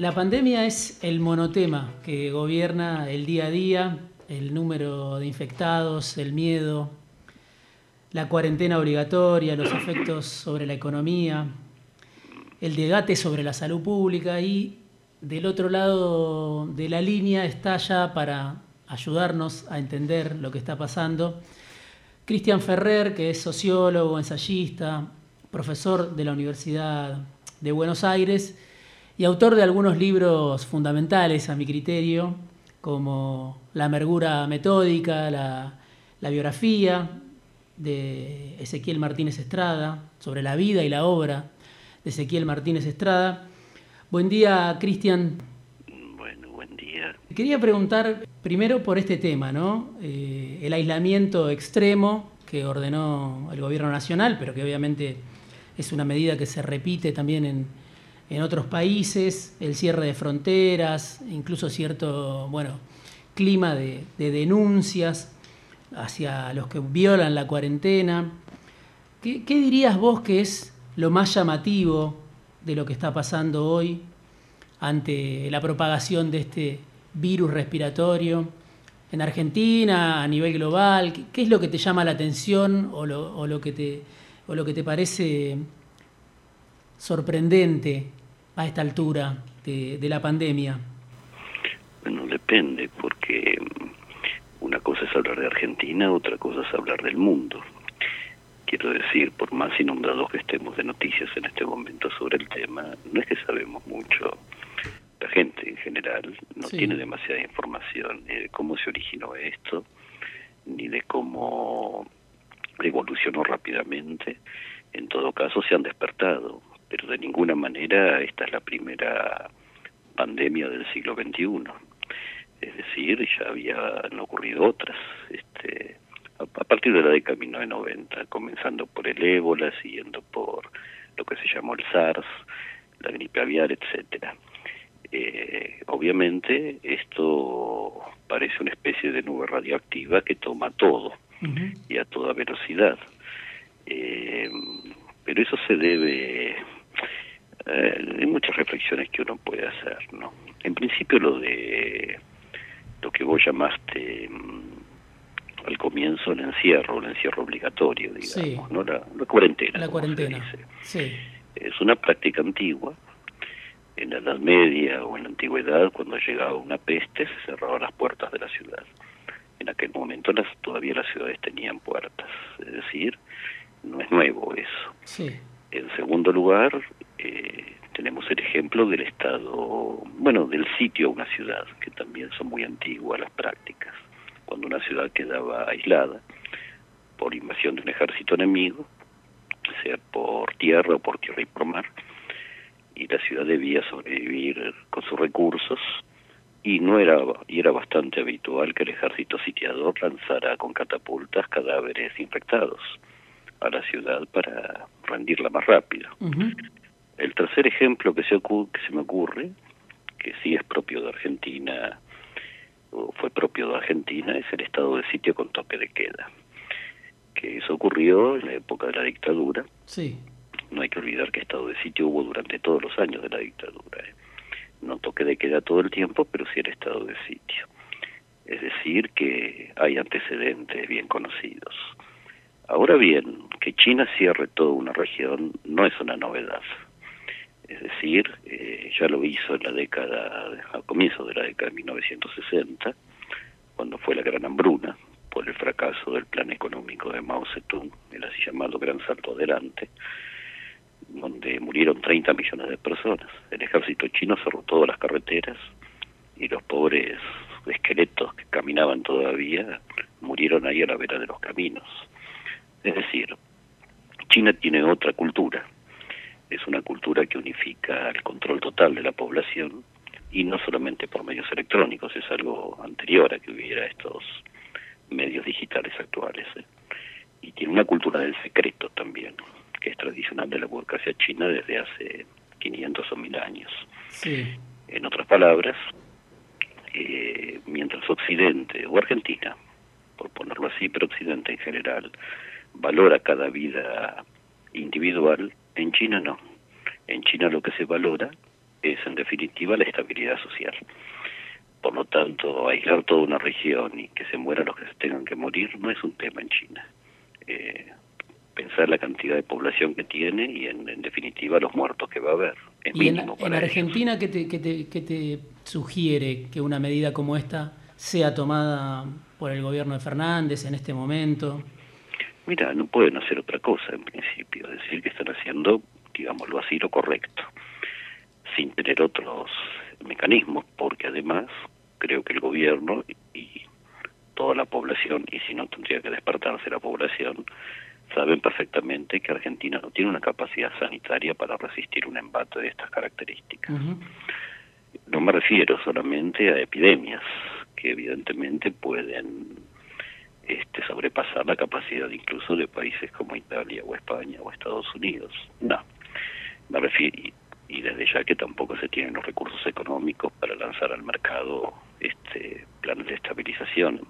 La pandemia es el monotema que gobierna el día a día, el número de infectados, el miedo, la cuarentena obligatoria, los efectos sobre la economía, el debate sobre la salud pública y del otro lado de la línea está ya para ayudarnos a entender lo que está pasando Cristian Ferrer, que es sociólogo, ensayista, profesor de la Universidad de Buenos Aires y autor de algunos libros fundamentales a mi criterio, como La amargura metódica, la, biografía de Ezequiel Martínez Estrada, sobre la vida y la obra de Ezequiel Martínez Estrada. Buen día, Cristian. Bueno, buen día. Quería preguntar primero por este tema, ¿no? Eh, el aislamiento extremo que ordenó el gobierno nacional, pero que obviamente es una medida que se repite también en, en otros países, el cierre de fronteras, incluso cierto, bueno, clima de, denuncias hacia los que violan la cuarentena. ¿Qué, dirías vos que es lo más llamativo de lo que está pasando hoy ante la propagación de este virus respiratorio en Argentina, a nivel global? ¿Qué, es lo que te llama la atención o lo, que, te, o lo que te parece sorprendente a esta altura de, la pandemia? Bueno, depende, porque mm, una cosa es hablar de Argentina, otra cosa es hablar del mundo. Quiero decir, por más inundados que estemos de noticias en este momento sobre el tema, no es que sabemos mucho. La gente en general no tiene demasiada información ni de cómo se originó esto, ni de cómo evolucionó rápidamente. En todo caso, se han despertado pero de ninguna manera esta es la primera pandemia del siglo XXI. Es decir, ya habían ocurrido otras. Este, a, partir de la década de 1990, comenzando por el ébola, siguiendo por lo que se llamó el SARS, la gripe aviar, etcétera. Eh, obviamente esto parece una especie de nube radioactiva que toma todo y a toda velocidad. Eh, pero eso se debe eh, hay muchas reflexiones que uno puede hacer, ¿no? En principio lo de lo que vos llamaste mm, al comienzo el encierro, el encierro obligatorio, digamos, ¿no? La, cuarentena. La cuarentena, sí. Es una práctica antigua. En la Edad Media o en la Antigüedad, cuando llegaba una peste, se cerraban las puertas de la ciudad. En aquel momento las, todavía las ciudades tenían puertas, es decir, no es nuevo eso. Sí. En segundo lugar, el ejemplo del estado, bueno, del sitio a una ciudad, que también son muy antiguas las prácticas. Cuando una ciudad quedaba aislada por invasión de un ejército enemigo, sea por tierra o por tierra y por mar, y la ciudad debía sobrevivir con sus recursos, y no era y era bastante habitual que el ejército sitiador lanzara con catapultas cadáveres infectados a la ciudad para rendirla más rápido. El tercer ejemplo que se, que se me ocurre, que sí es propio de Argentina, o fue propio de Argentina, es el estado de sitio con toque de queda. Que eso ocurrió en la época de la dictadura. Sí. No hay que olvidar que estado de sitio hubo durante todos los años de la dictadura. ¿eh? No toque de queda todo el tiempo, pero sí el estado de sitio. Es decir, que hay antecedentes bien conocidos. Ahora bien, que China cierre toda una región no es una novedad. Es decir, eh, ya lo hizo en la década, a comienzos de la década de 1960, cuando fue la gran hambruna, por el fracaso del plan económico de Mao Zedong, el así llamado Gran Salto Adelante, donde murieron 30 millones de personas. El ejército chino cerró todas las carreteras y los pobres esqueletos que caminaban todavía murieron ahí a la vera de los caminos. Es decir, China tiene otra cultura, es una cultura que unifica el control total de la población y no solamente por medios electrónicos, es algo anterior a que hubiera estos medios digitales actuales. ¿eh? Y tiene una cultura del secreto también, que es tradicional de la burocracia china desde hace 500 o 1000 años. En otras palabras, eh, mientras Occidente o Argentina, por ponerlo así, pero Occidente en general, valora cada vida individual, en China no. En China lo que se valora es en definitiva la estabilidad social. Por lo tanto, aislar toda una región y que se mueran los que se tengan que morir no es un tema en China. Eh, pensar la cantidad de población que tiene y en, definitiva los muertos que va a haber. ¿Y en, Argentina ¿qué te, qué te sugiere que una medida como esta sea tomada por el gobierno de Fernández en este momento? Mira, no pueden hacer otra cosa en principio, es decir, que están haciendo, digámoslo así, lo correcto, sin tener otros mecanismos, porque además creo que el gobierno y toda la población, y si no tendría que despertarse la población, saben perfectamente que Argentina no tiene una capacidad sanitaria para resistir un embate de estas características. No me refiero solamente a epidemias, que evidentemente pueden este, sobrepasar la capacidad incluso de países como Italia o España o Estados Unidos. No, me refiero, y, desde ya que tampoco se tienen los recursos económicos para lanzar al mercado este planes de estabilización.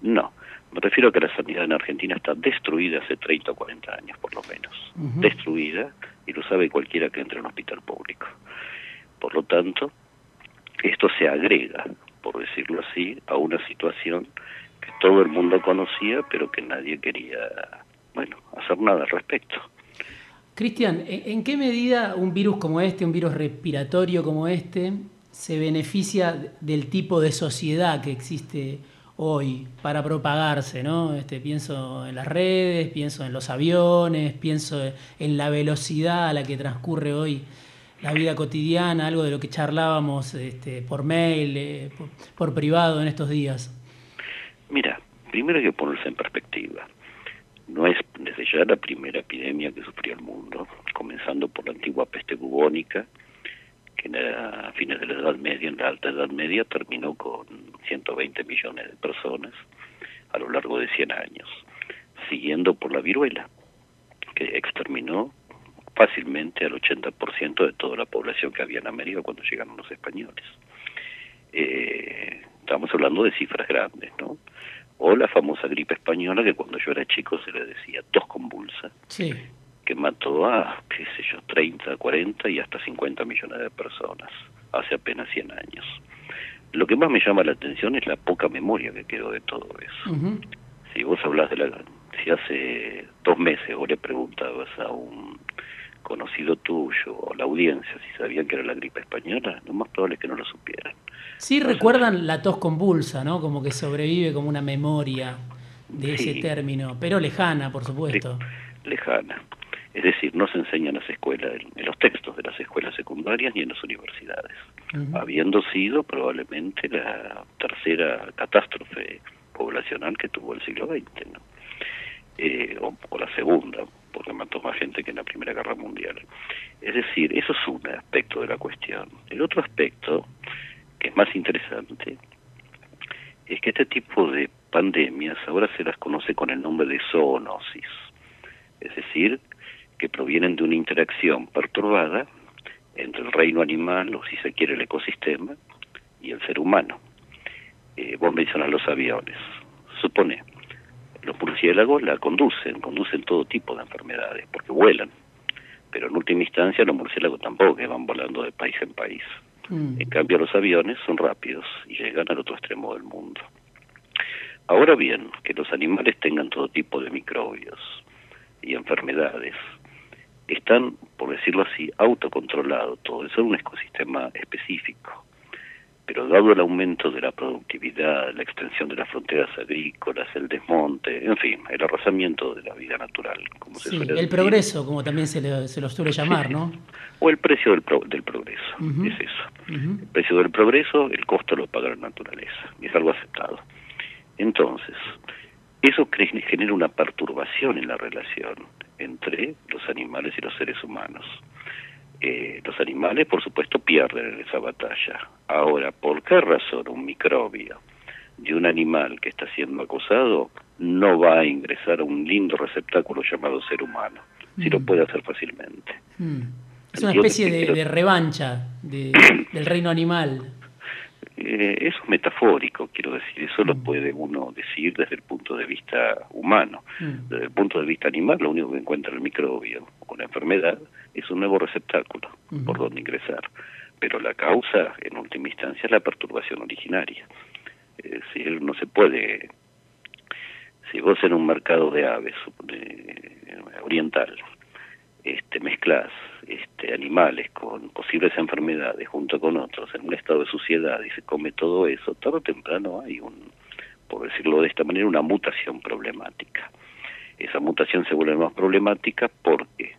No, me refiero a que la sanidad en Argentina está destruida hace 30 o 40 años por lo menos, destruida, y lo sabe cualquiera que entre a un hospital público. Por lo tanto, esto se agrega, por decirlo así, a una situación que todo el mundo conocía, pero que nadie quería, bueno, hacer nada al respecto. Cristian, ¿en qué medida un virus como este, un virus respiratorio como este, se beneficia del tipo de sociedad que existe hoy para propagarse, ¿no? Este, pienso en las redes, pienso en los aviones, pienso en la velocidad a la que transcurre hoy la vida cotidiana, algo de lo que charlábamos este, por mail, eh, por privado en estos días. Mira, primero hay que ponerse en perspectiva. No es desde ya la primera epidemia que sufrió el mundo, comenzando por la antigua peste bubónica, que a fines de la Edad Media, en la Alta Edad Media, terminó con 120 millones de personas a lo largo de 100 años, siguiendo por la viruela, que exterminó fácilmente al 80% de toda la población que había en América cuando llegaron los españoles. Eh, estamos hablando de cifras grandes, ¿no? O la famosa gripe española que cuando yo era chico se le decía tos convulsa, que mató a, qué sé yo, 30, 40 y hasta 50 millones de personas hace apenas 100 años. Lo que más me llama la atención es la poca memoria que quedó de todo eso. Si vos hablas de la... Si hace dos meses vos le preguntabas a un conocido tuyo o la audiencia si sabían que era la gripe española, lo más probable es que no lo supieran. Sí, recuerdan la tos convulsa, ¿no? Como que sobrevive como una memoria de ese término, pero lejana, por supuesto. lejana. Es decir, no se enseña en las escuelas, en los textos de las escuelas secundarias ni en las universidades, habiendo sido probablemente la tercera catástrofe poblacional que tuvo el siglo XX, ¿no? Eh, o la segunda, porque mató más gente que en la Primera Guerra Mundial. Es decir, eso es un aspecto de la cuestión. El otro aspecto, que es más interesante, es que este tipo de pandemias ahora se las conoce con el nombre de zoonosis, es decir, que provienen de una interacción perturbada entre el reino animal, o si se quiere el ecosistema, y el ser humano. Eh, vos mencionas los aviones. Supone, los murciélagos la conducen, conducen todo tipo de enfermedades, porque vuelan. Pero en última instancia los murciélagos tampoco, que van volando de país en país. Mm. En cambio los aviones son rápidos y llegan al otro extremo del mundo. Ahora bien, que los animales tengan todo tipo de microbios y enfermedades, están, por decirlo así, autocontrolados, todo eso es un ecosistema específico pero dado el aumento de la productividad, la extensión de las fronteras agrícolas, el desmonte, en fin, el arrasamiento de la vida natural, como se suele el progreso, como también se, le, se lo suele llamar, ¿no? O el precio del, del progreso, es eso. El precio del progreso, el costo lo paga la naturaleza, y es algo aceptado. Entonces, eso genera una perturbación en la relación entre los animales y los seres humanos. Eh, los animales, por supuesto, pierden en esa batalla. Ahora, ¿por qué razón un microbio de un animal que está siendo acosado no va a ingresar a un lindo receptáculo llamado ser humano? Si lo mm. puede hacer fácilmente. Mm. Es una especie de, revancha del reino animal. Eh, eso es metafórico, quiero decir, eso lo mm. puede uno decir desde el punto de vista humano. Desde el punto de vista animal, lo único que encuentra el microbio la enfermedad es un nuevo receptáculo por donde ingresar. pero la causa, en última instancia, es la perturbación originaria. Es decir, no se puede, si vos en un mercado de aves oriental este, mezclas este, animales con posibles enfermedades junto con otros en un estado de suciedad y se come todo eso, tarde o temprano hay un, por decirlo de esta manera, una mutación problemática. Esa mutación se vuelve más problemática porque,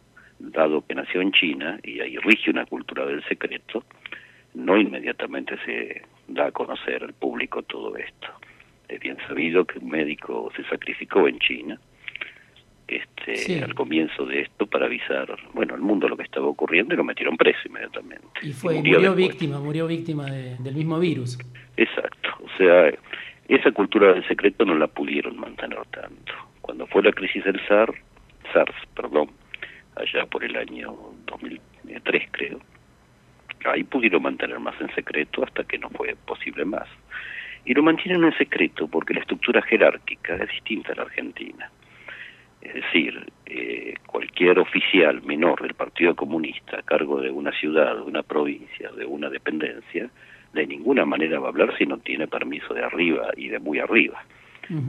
dado que nació en China y ahí rige una cultura del secreto, no inmediatamente se da a conocer al público todo esto. Es bien sabido que un médico se sacrificó en China este, al comienzo de esto para avisar, bueno, al mundo lo que estaba ocurriendo y lo metieron preso inmediatamente. Y fue, murió, víctima, murió víctima del mismo virus. Exacto, o sea, esa cultura del secreto no la pudieron mantener tanto. Cuando fue la crisis del SARS, SARS, perdón, allá por el año 2003 creo, ahí pudieron mantener más en secreto hasta que no fue posible más. Y lo mantienen en secreto porque la estructura jerárquica es distinta a la Argentina. Es decir, eh, cualquier oficial menor del Partido Comunista a cargo de una ciudad, de una provincia, de una dependencia, de ninguna manera va a hablar si no tiene permiso de arriba y de muy arriba,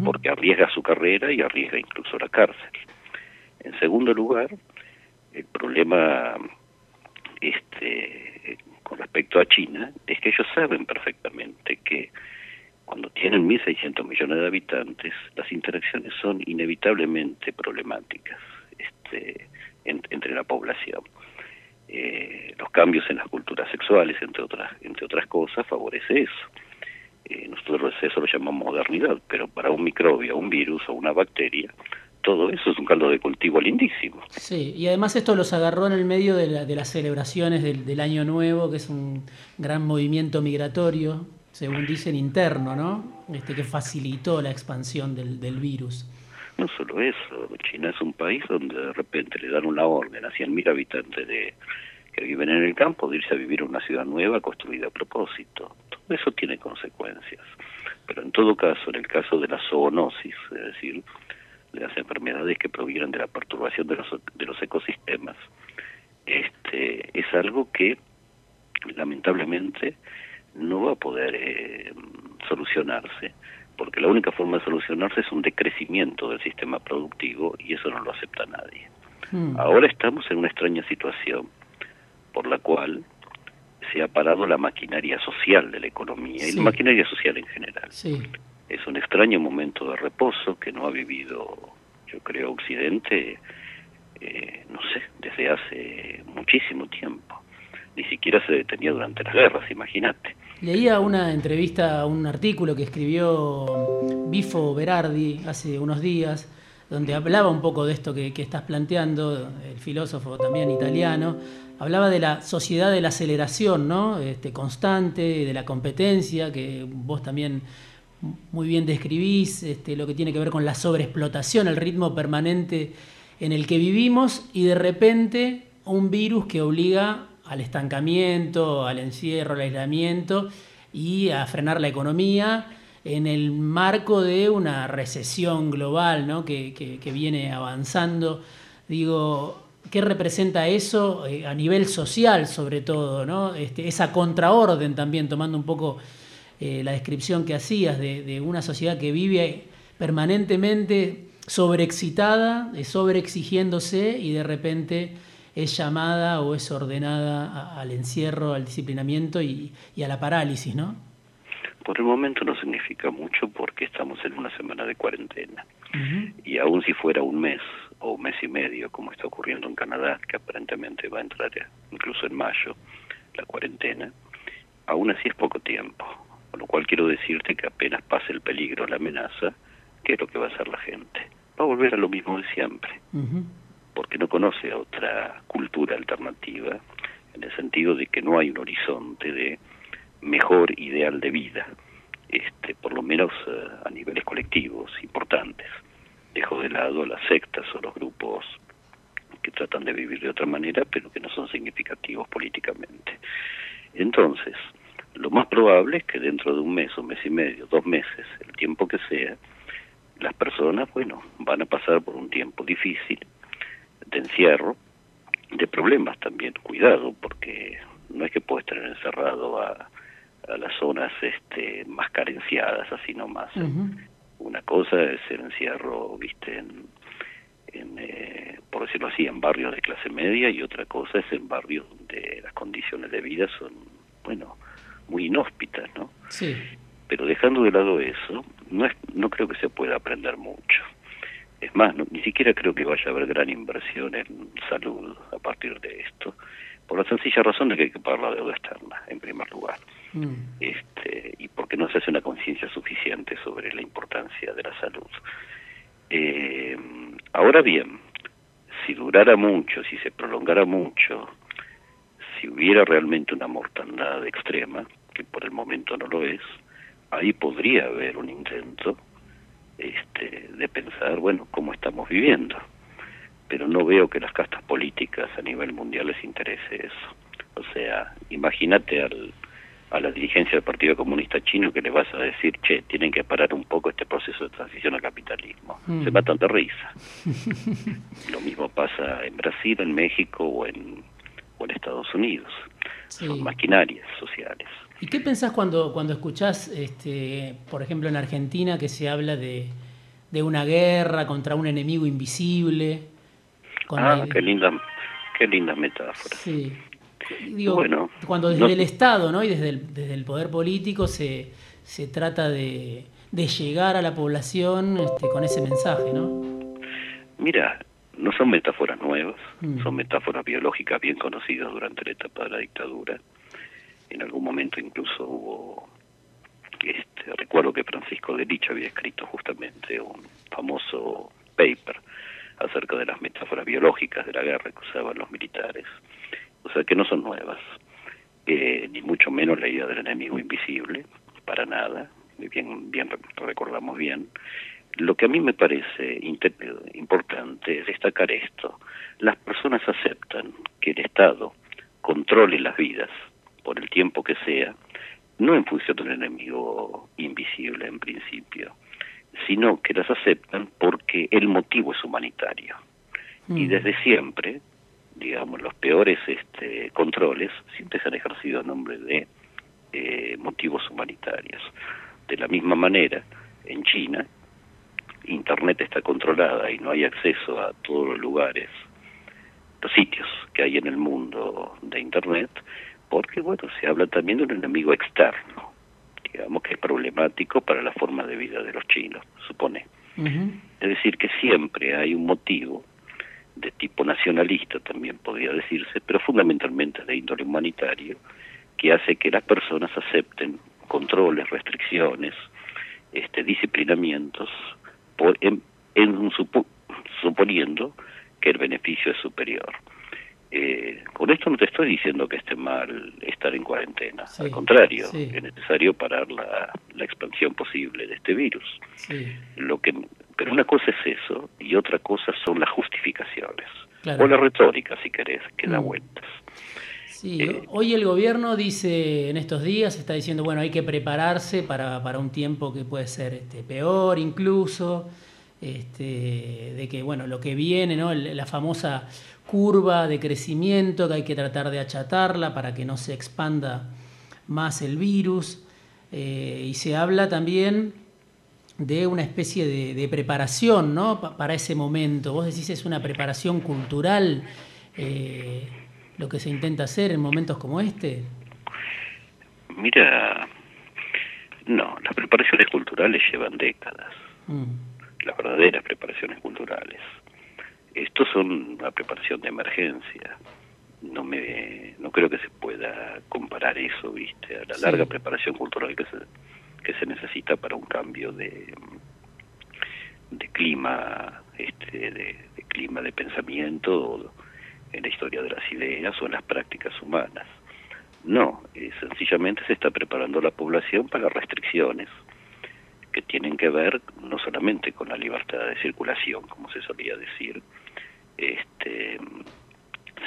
porque arriesga su carrera y arriesga incluso la cárcel. En segundo lugar, el problema este, con respecto a China es que ellos saben perfectamente que cuando tienen 1.600 millones de habitantes, las interacciones son inevitablemente problemáticas este, entre la población. Eh, los cambios en las culturas sexuales, entre otras, entre otras cosas, favorece eso. Eh, nosotros eso lo llamamos modernidad, pero para un microbio, un virus o una bacteria, todo eso es un caldo de cultivo lindísimo. Sí, y además esto los agarró en el medio de, las celebraciones del, del, Año Nuevo, que es un gran movimiento migratorio según dicen, interno, ¿no? Este, que facilitó la expansión del, del virus. No solo eso, China es un país donde de repente le dan una orden a 100.000 habitantes de que viven en el campo de irse a vivir a una ciudad nueva construida a propósito. Todo eso tiene consecuencias. Pero en todo caso, en el caso de la zoonosis, es decir, de las enfermedades que provienen de la perturbación de los, de los ecosistemas, este, es algo que lamentablemente no va a poder eh, solucionarse, porque la única forma de solucionarse es un decrecimiento del sistema productivo y eso no lo acepta nadie. Hmm. Ahora estamos en una extraña situación por la cual se ha parado la maquinaria social de la economía y la maquinaria social en general. Es un extraño momento de reposo que no ha vivido, yo creo, Occidente, eh, no sé, desde hace muchísimo tiempo. Ni siquiera se detenía durante las guerras, imagínate. Leía una entrevista, un artículo que escribió Bifo Berardi hace unos días, donde hablaba un poco de esto que, estás planteando, el filósofo también italiano, hablaba de la sociedad de la aceleración, ¿no? Este, constante, de la competencia, que vos también muy bien describís, este, lo que tiene que ver con la sobreexplotación, el ritmo permanente en el que vivimos y de repente un virus que obliga al estancamiento, al encierro, al aislamiento y a frenar la economía en el marco de una recesión global ¿no? que, viene avanzando. Digo, ¿qué representa eso eh, a nivel social sobre todo? ¿no? Este, esa contraorden también, tomando un poco eh, la descripción que hacías de, de, una sociedad que vive permanentemente sobreexcitada, eh, sobreexigiéndose y de repente es llamada o es ordenada al encierro, al disciplinamiento y, a la parálisis, ¿no? Por el momento no significa mucho porque estamos en una semana de cuarentena. Y aún si fuera un mes o un mes y medio, como está ocurriendo en Canadá, que aparentemente va a entrar incluso en mayo la cuarentena, aún así es poco tiempo. Con lo cual quiero decirte que apenas pase el peligro, la amenaza, ¿qué es lo que va a hacer la gente? Va a volver a lo mismo de siempre porque no conoce otra cultura alternativa, en el sentido de que no hay un horizonte de mejor ideal de vida, este, por lo menos eh, a niveles colectivos importantes. Dejo de lado las sectas o los grupos que tratan de vivir de otra manera, pero que no son significativos políticamente. Entonces, lo más probable es que dentro de un mes, un mes y medio, dos meses, el tiempo que sea, las personas, bueno, van a pasar por un tiempo difícil, de encierro, de problemas también, cuidado, porque no es que puedo estar encerrado a, a las zonas este, más carenciadas, así nomás. Una cosa es el encierro, viste, en, eh, por decirlo así, en barrios de clase media y otra cosa es en barrios donde las condiciones de vida son, bueno, muy inhóspitas, ¿no? Sí. Pero dejando de lado eso, no, es, no creo que se pueda aprender mucho. Es más, ni siquiera creo que vaya a haber gran inversión en salud a partir de esto, por la sencilla razón de que hay que pagar la deuda externa, en primer lugar. Mm. Este, y porque no se hace una conciencia suficiente sobre la importancia de la salud. Eh, ahora bien, si durara mucho, si se prolongara mucho, si hubiera realmente una mortandad extrema, que por el momento no lo es, ahí podría haber un intento este, de pensar, bueno, cómo estamos viviendo. Pero no veo que las castas políticas a nivel mundial les interese eso. O sea, imagínate al, a la dirigencia del Partido Comunista Chino que le vas a decir, che, tienen que parar un poco este proceso de transición al capitalismo. Mm. Se matan de risa. Lo mismo pasa en Brasil, en México o en, o en Estados Unidos. Son maquinarias sociales. ¿Y qué pensás cuando, cuando escuchás, este, por ejemplo, en Argentina, que se habla de, de una guerra contra un enemigo invisible? ah, qué linda, qué linda metáfora. Sí. Digo, cuando desde el Estado ¿no? y desde el, desde el poder político se, se trata de, de llegar a la población este, con ese mensaje, ¿no? Mira, no son metáforas nuevas, mm. son metáforas biológicas bien conocidas durante la etapa de la dictadura. En algún momento incluso hubo, este, recuerdo que Francisco de Licha había escrito justamente un famoso paper acerca de las metáforas biológicas de la guerra que usaban los militares o sea que no son nuevas, eh, ni mucho menos la idea del enemigo invisible, para nada, bien, bien recordamos bien. Lo que a mí me parece importante es destacar esto. Las personas aceptan que el Estado controle las vidas por el tiempo que sea, no en función del enemigo invisible en principio, sino que las aceptan porque el motivo es humanitario. Y mm. desde siempre digamos, los peores este, controles siempre se han ejercido a nombre de eh, motivos humanitarios. De la misma manera, en China, Internet está controlada y no hay acceso a todos los lugares, los sitios que hay en el mundo de Internet, porque, bueno, se habla también de un enemigo externo, digamos que es problemático para la forma de vida de los chinos, supone. Es decir, que siempre hay un motivo de tipo nacionalista también podría decirse, pero fundamentalmente de índole humanitario, que hace que las personas acepten controles, restricciones, este, disciplinamientos, por, en, suponiendo que el beneficio es superior. Eh, con esto no te estoy diciendo que esté mal estar en cuarentena, al contrario, es necesario parar la, la, expansión posible de este virus. Lo que pero una cosa es eso y otra cosa son las justificaciones. O la retórica, si querés, que da mm. vueltas. Sí, eh, hoy el gobierno dice, en estos días, está diciendo, bueno, hay que prepararse para, para un tiempo que puede ser este, peor incluso, este, de que, bueno, lo que viene, ¿no? la famosa curva de crecimiento, que hay que tratar de achatarla para que no se expanda más el virus. Eh, y se habla también de una especie de, preparación ¿no? para ese momento. Vos decís es una preparación cultural eh, lo que se intenta hacer en momentos como este. Mira, no, las preparaciones culturales llevan décadas, mm. las verdaderas preparaciones culturales. Estos son una preparación de emergencia. No me, no creo que se pueda comparar eso, viste, a la larga preparación cultural que se que se necesita para un cambio de, de clima, este, de, clima de pensamiento en la historia de las ideas o en las prácticas humanas. No, eh, sencillamente se está preparando la población para restricciones que tienen que ver no solamente con la libertad de circulación, como se solía decir, este,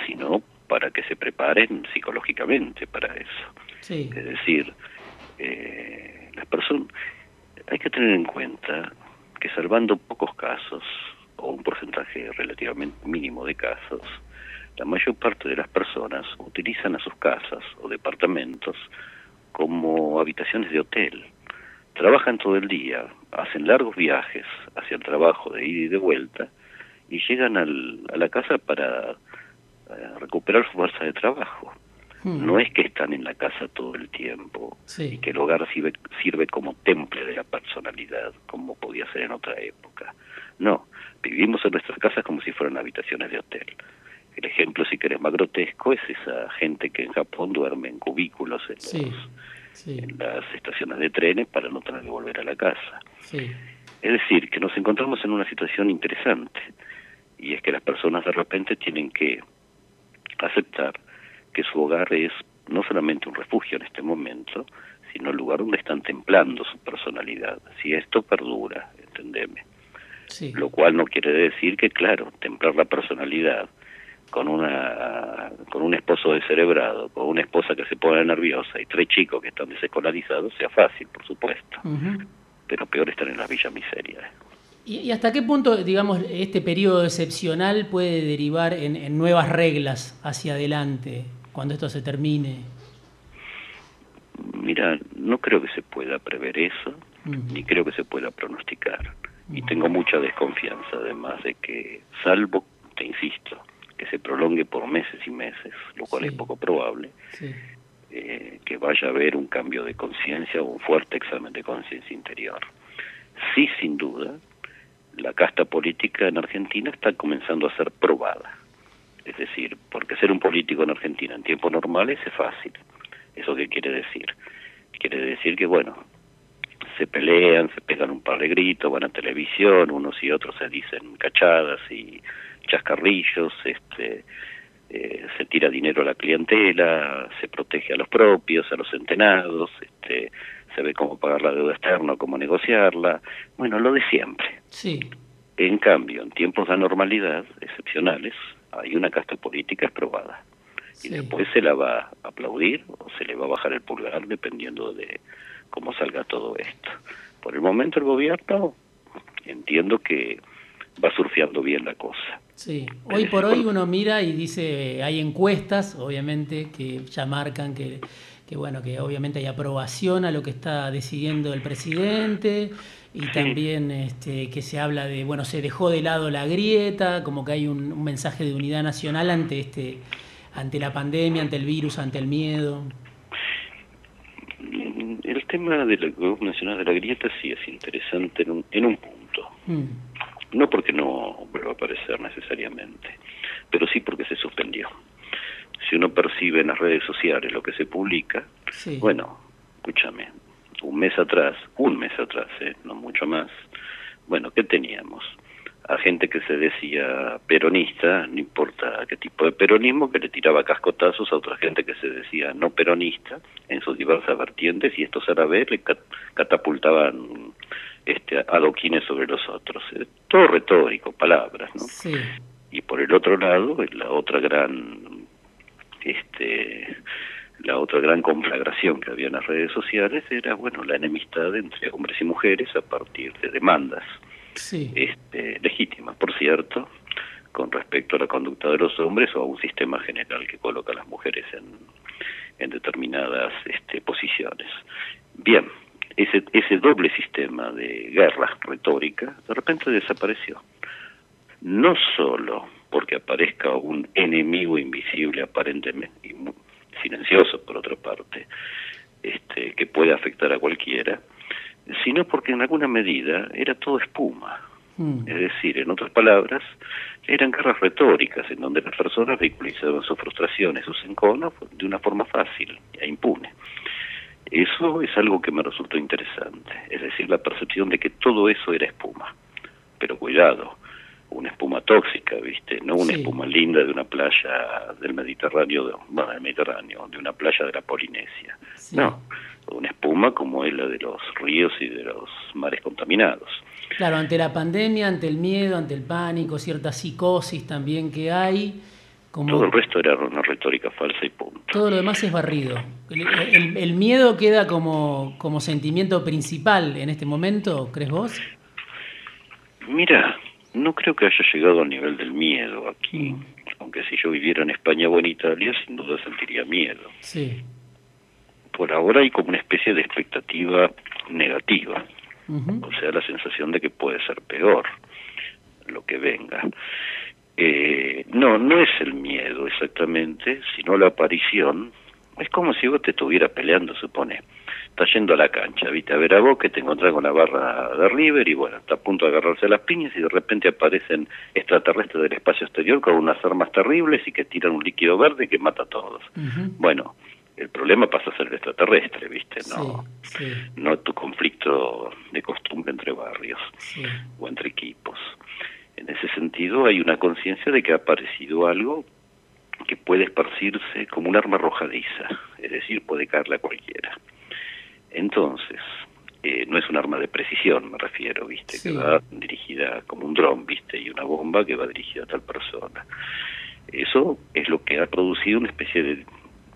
sino para que se preparen psicológicamente para eso. Es decir, eh, las personas, hay que tener en cuenta que salvando pocos casos, o un porcentaje relativamente mínimo de casos, la mayor parte de las personas utilizan a sus casas o departamentos como habitaciones de hotel. Trabajan todo el día, hacen largos viajes hacia el trabajo de ida y de vuelta y llegan al, a la casa para eh, recuperar su fuerza de trabajo. Hmm. No es que están en la casa todo el tiempo y que el hogar sirve, sirve como temple de la personalidad, como podía ser en otra época. No, vivimos en nuestras casas como si fueran habitaciones de hotel. El ejemplo, si querés, más grotesco es esa gente que en Japón duerme en cubículos en, en las estaciones de trenes para no tener que volver a la casa. Es decir, que nos encontramos en una situación interesante y es que las personas de repente tienen que aceptar que su hogar es no solamente un refugio en este momento, sino el lugar donde están templando su personalidad. Si esto perdura, entendeme. Lo cual no quiere decir que, claro, templar la personalidad con una con un esposo descerebrado, con una esposa que se pone nerviosa y tres chicos que están desescolarizados sea fácil, por supuesto. Pero peor estar en la villa miseria. ¿Y, hasta qué punto, digamos, este periodo excepcional puede derivar en, nuevas reglas hacia adelante, cuando esto se termine? Mira, no creo que se pueda prever eso, ni creo que se pueda pronosticar. Y tengo mucha desconfianza, además de que, salvo, te insisto, que se prolongue por meses y meses, lo cual es poco probable, eh, que vaya a haber un cambio de conciencia o un fuerte examen de conciencia interior. Sí, sin duda, la casta política en Argentina está comenzando a ser probada. Es decir, porque ser un político en Argentina en tiempos normales es fácil. ¿Eso qué quiere decir? Quiere decir que, bueno, se pelean, se pegan un par de gritos, van a televisión, unos y otros se dicen cachadas y chascarrillos, este, eh, se tira dinero a la clientela, se protege a los propios, a los centenados, este, se ve cómo pagar la deuda externa, cómo negociarla, bueno, lo de siempre. Sí. En cambio, en tiempos de anormalidad excepcionales, hay una casta política aprobada. Y después se la va a aplaudir o se le va a bajar el pulgar dependiendo de cómo salga todo esto. Por el momento el gobierno entiendo que va surfeando bien la cosa. Sí, hoy por hoy uno mira y dice, hay encuestas, obviamente, que ya marcan que, que, bueno, que obviamente hay aprobación a lo que está decidiendo el presidente y también este, que se habla de, bueno, se dejó de lado la grieta, como que hay un, mensaje de unidad nacional ante este, ante la pandemia, ante el virus, ante el miedo. El tema de la nacional de la grieta sí es interesante en un, en un punto. Mm no porque no vuelva a aparecer necesariamente, pero sí porque se suspendió. Si uno percibe en las redes sociales lo que se publica, bueno, escúchame, un mes atrás, un mes atrás, ¿eh? no mucho más, bueno, ¿qué teníamos? A gente que se decía peronista, no importa qué tipo de peronismo, que le tiraba cascotazos a otra gente que se decía no peronista en sus diversas vertientes y estos árabes le catapultaban este, adoquines sobre los otros. Eh, todo retórico, palabras, ¿no? Y por el otro lado, la otra gran, este, la otra gran conflagración que había en las redes sociales era, bueno, la enemistad entre hombres y mujeres a partir de demandas este, legítimas, por cierto, con respecto a la conducta de los hombres o a un sistema general que coloca a las mujeres en, en determinadas este, posiciones. Bien, ese, ese doble sistema de guerra retórica de repente desapareció. No solo porque aparezca un enemigo invisible aparentemente, y silencioso por otra parte, este, que puede afectar a cualquiera, sino porque en alguna medida era todo espuma. Mm. Es decir, en otras palabras, eran guerras retóricas en donde las personas vehiculizaban sus frustraciones, sus enconos de una forma fácil e impune. Eso es algo que me resultó interesante, es decir, la percepción de que todo eso era espuma. Pero cuidado, una espuma tóxica, ¿viste? No una espuma linda de una playa del Mediterráneo, de, bueno, del Mediterráneo, de una playa de la Polinesia. No, una espuma como es la de los ríos y de los mares contaminados. Claro, ante la pandemia, ante el miedo, ante el pánico, cierta psicosis también que hay, todo el resto era una retórica falsa y punto. Todo lo demás es barrido. ¿El, miedo queda como, como sentimiento principal en este momento, crees vos? Mira, no creo que haya llegado al nivel del miedo aquí, mm. aunque si yo viviera en España o en Italia, sin duda sentiría miedo. Sí. Por ahora hay como una especie de expectativa negativa, o sea, la sensación de que puede ser peor lo que venga. Eh, no, no es el miedo exactamente, sino la aparición. Es como si vos te estuvieras peleando, supone. Estás yendo a la cancha, viste, a ver a vos que te encontrás con la barra de River y bueno, está a punto de agarrarse las piñas y de repente aparecen extraterrestres del espacio exterior con unas armas terribles y que tiran un líquido verde que mata a todos. Bueno, el problema pasa a ser el extraterrestre, ¿viste? No, no tu conflicto de costumbre entre barrios o entre equipos. En ese sentido hay una conciencia de que ha aparecido algo que puede esparcirse como un arma arrojadiza, es decir, puede caerle a cualquiera. Entonces, eh, no es un arma de precisión, me refiero, ¿viste? Que va dirigida como un dron, ¿viste? Y una bomba que va dirigida a tal persona. Eso es lo que ha producido una especie de,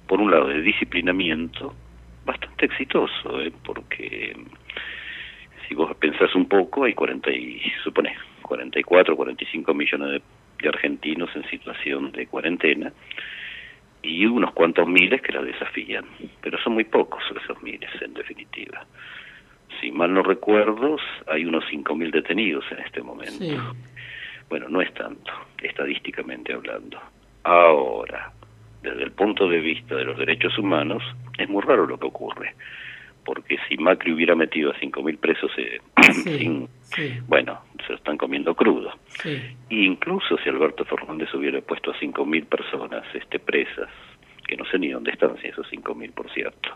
por un lado, de disciplinamiento bastante exitoso, ¿eh? Porque si vos pensás un poco, hay 40 y, supone, 44, 45 millones de, argentinos en situación de cuarentena y unos cuantos miles que la desafían, pero son muy pocos esos miles en definitiva. Si mal no recuerdo, hay unos 5.000 detenidos en este momento. Bueno, no es tanto, estadísticamente hablando. Ahora, desde el punto de vista de los derechos humanos, es muy raro lo que ocurre porque si Macri hubiera metido a 5.000 presos, eh, sin, bueno, se lo están comiendo crudo. incluso si Alberto Fernández hubiera puesto a 5.000 personas este, presas, que no sé ni dónde están, si esos 5.000 por cierto,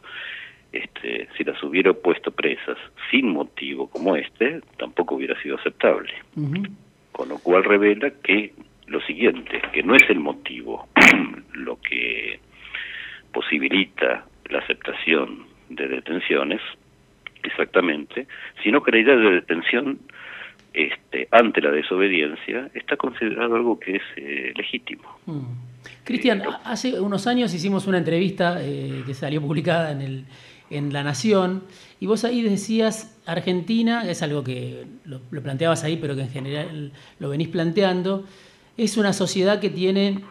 este, si las hubiera puesto presas sin motivo como este, tampoco hubiera sido aceptable. Con lo cual revela que lo siguiente, que no es el motivo lo que posibilita la aceptación de detenciones, exactamente, sino que la idea de detención este, ante la desobediencia está considerado algo que es eh, legítimo. Mm. Cristian, hace unos años hicimos una entrevista eh, que salió publicada en, el, en La Nación y vos ahí decías, Argentina, es algo que lo, lo planteabas ahí, pero que en general lo venís planteando, es una sociedad que tiene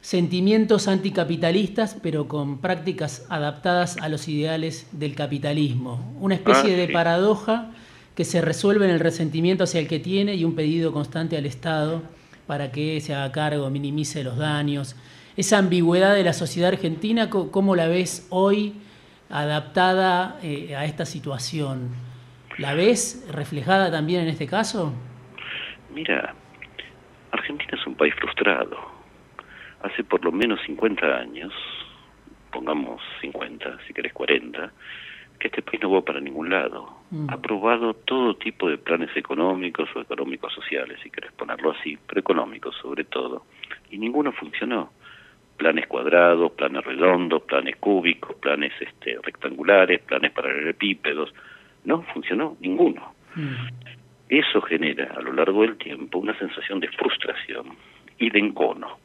sentimientos anticapitalistas, pero con prácticas adaptadas a los ideales del capitalismo. Una especie ah, de paradoja que se resuelve en el resentimiento hacia el que tiene y un pedido constante al Estado para que se haga cargo, minimice los daños. Esa ambigüedad de la sociedad argentina, ¿cómo la ves hoy adaptada eh, a esta situación? ¿La ves reflejada también en este caso? Mira, Argentina es un país frustrado hace por lo menos 50 años, pongamos 50, si querés 40, que este país no va para ningún lado. Mm. Ha aprobado todo tipo de planes económicos o económicos sociales, si querés ponerlo así, pero económicos sobre todo, y ninguno funcionó. Planes cuadrados, planes redondos, planes cúbicos, planes este, rectangulares, planes paralelepípedos, no funcionó ninguno. Mm. Eso genera a lo largo del tiempo una sensación de frustración y de encono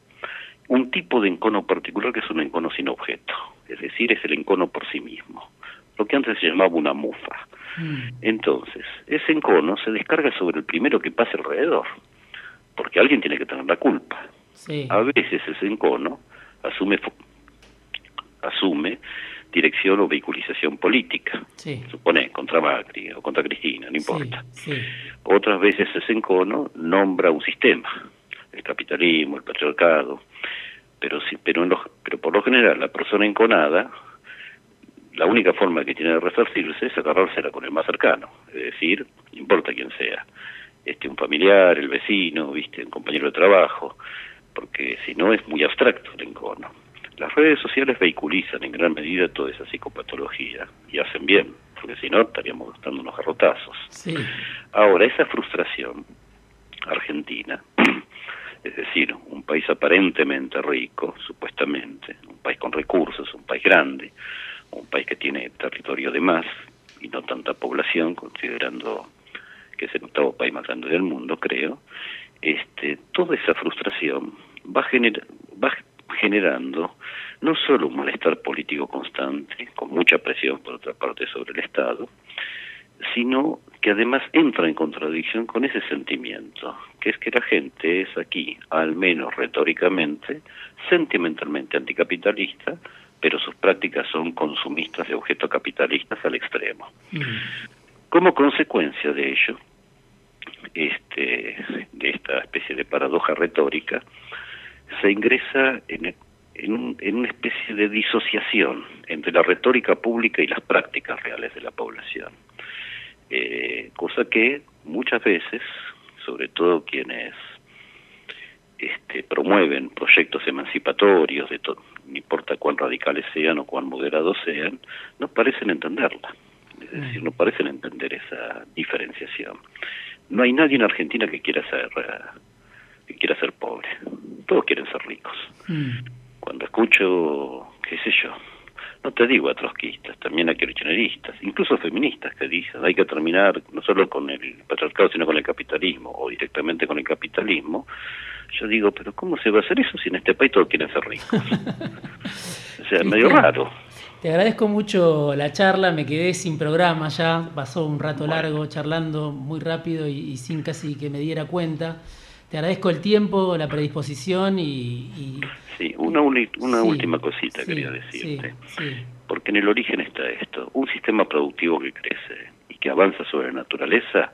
un tipo de encono particular que es un encono sin objeto, es decir, es el encono por sí mismo, lo que antes se llamaba una mufa. Mm. Entonces, ese encono se descarga sobre el primero que pase alrededor, porque alguien tiene que tener la culpa. A veces ese encono asume asume dirección o vehiculización política, supone contra Macri o contra Cristina, no importa. Otras veces ese encono nombra un sistema, el capitalismo, el patriarcado, pero sí, pero, en pero por lo general la persona enconada, la única forma que tiene de resarcirse es agarrársela con el más cercano, es decir, no importa quién sea, este un familiar, el vecino, viste, un compañero de trabajo, porque si no es muy abstracto el encono. Las redes sociales vehiculizan en gran medida toda esa psicopatología y hacen bien, porque si no estaríamos dando unos garrotazos. Ahora, esa frustración argentina es decir, un país aparentemente rico, supuestamente, un país con recursos, un país grande, un país que tiene territorio de más y no tanta población, considerando que es el octavo país más grande del mundo, creo, este, toda esa frustración va, va generando no solo un malestar político constante, con mucha presión por otra parte sobre el Estado, sino que además entra en contradicción con ese sentimiento, que es que la gente es aquí, al menos retóricamente, sentimentalmente anticapitalista, pero sus prácticas son consumistas de objetos capitalistas al extremo. Mm. Como consecuencia de ello, este, de esta especie de paradoja retórica, se ingresa en, en, una especie de disociación entre la retórica pública y las prácticas reales de la población. Eh, cosa que muchas veces, sobre todo quienes este, promueven proyectos emancipatorios, de no importa cuán radicales sean o cuán moderados sean, no parecen entenderla. Es decir, no parecen entender esa diferenciación. No hay nadie en Argentina que quiera ser que quiera ser pobre. Todos quieren ser ricos. Mm. Cuando escucho, qué sé yo, no te digo a trotskistas, también a kirchneristas, incluso feministas que dicen hay que terminar no solo con el patriarcado, sino con el capitalismo, o directamente con el capitalismo, yo digo, pero ¿cómo se va a hacer eso si en este país todos quieren ser ricos? o sea, es medio raro. Te agradezco mucho la charla, me quedé sin programa ya, pasó un rato largo charlando muy rápido y, sin casi que me diera cuenta. Te agradezco el tiempo, la predisposición y... sí, una, una última cosita quería decirte. Porque en el origen está esto, un sistema productivo que crece y que avanza sobre la naturaleza,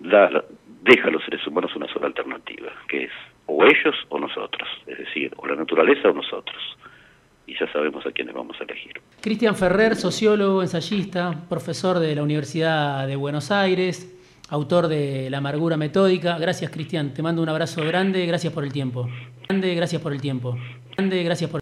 da, deja a los seres humanos una sola alternativa, que es o ellos o nosotros, es decir, o la naturaleza o nosotros. Y ya sabemos a quiénes vamos a elegir. Cristian Ferrer, sociólogo, ensayista, profesor de la Universidad de Buenos Aires, autor de La amargura metódica. Gracias, Cristian. Te mando un abrazo grande. Gracias por el tiempo. Grande, gracias por el tiempo. Grande, gracias por